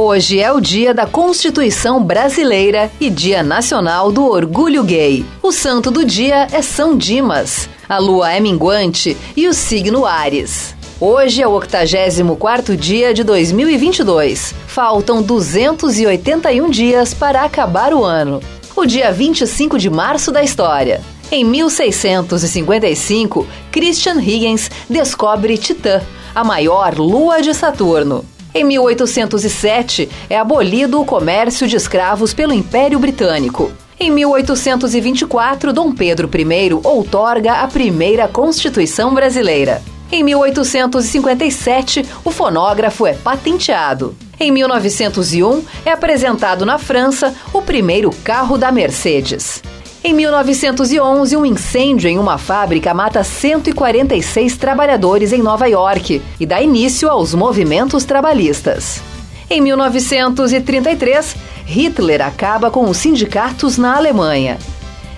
Hoje é o dia da Constituição Brasileira e Dia Nacional do Orgulho Gay. O santo do dia é São Dimas. A lua é minguante e o signo Ares. Hoje é o 84º dia de 2022. Faltam 281 dias para acabar o ano. O dia 25 de março da história. Em 1655, Christian Huygens descobre Titã, a maior lua de Saturno. Em 1807, é abolido o comércio de escravos pelo Império Britânico. Em 1824, Dom Pedro I outorga a primeira Constituição brasileira. Em 1857, o fonógrafo é patenteado. Em 1901, é apresentado na França o primeiro carro da Mercedes. Em 1911, um incêndio em uma fábrica mata 146 trabalhadores em Nova York e dá início aos movimentos trabalhistas. Em 1933, Hitler acaba com os sindicatos na Alemanha.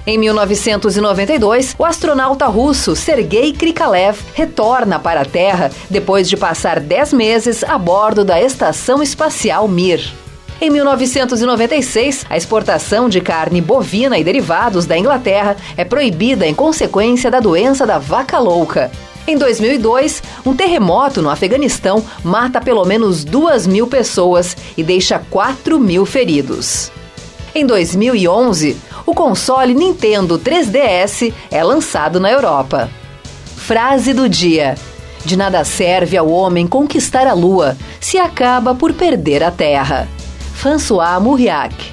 Em 1992, o astronauta russo Sergei Krikalev retorna para a Terra depois de passar 10 meses a bordo da Estação Espacial Mir. Em 1996, a exportação de carne bovina e derivados da Inglaterra é proibida em consequência da doença da vaca louca. Em 2002, um terremoto no Afeganistão mata pelo menos 2 mil pessoas e deixa 4 mil feridos. Em 2011, o console Nintendo 3DS é lançado na Europa. Frase do dia: De nada serve ao homem conquistar a lua se acaba por perder a terra. François Mouriac.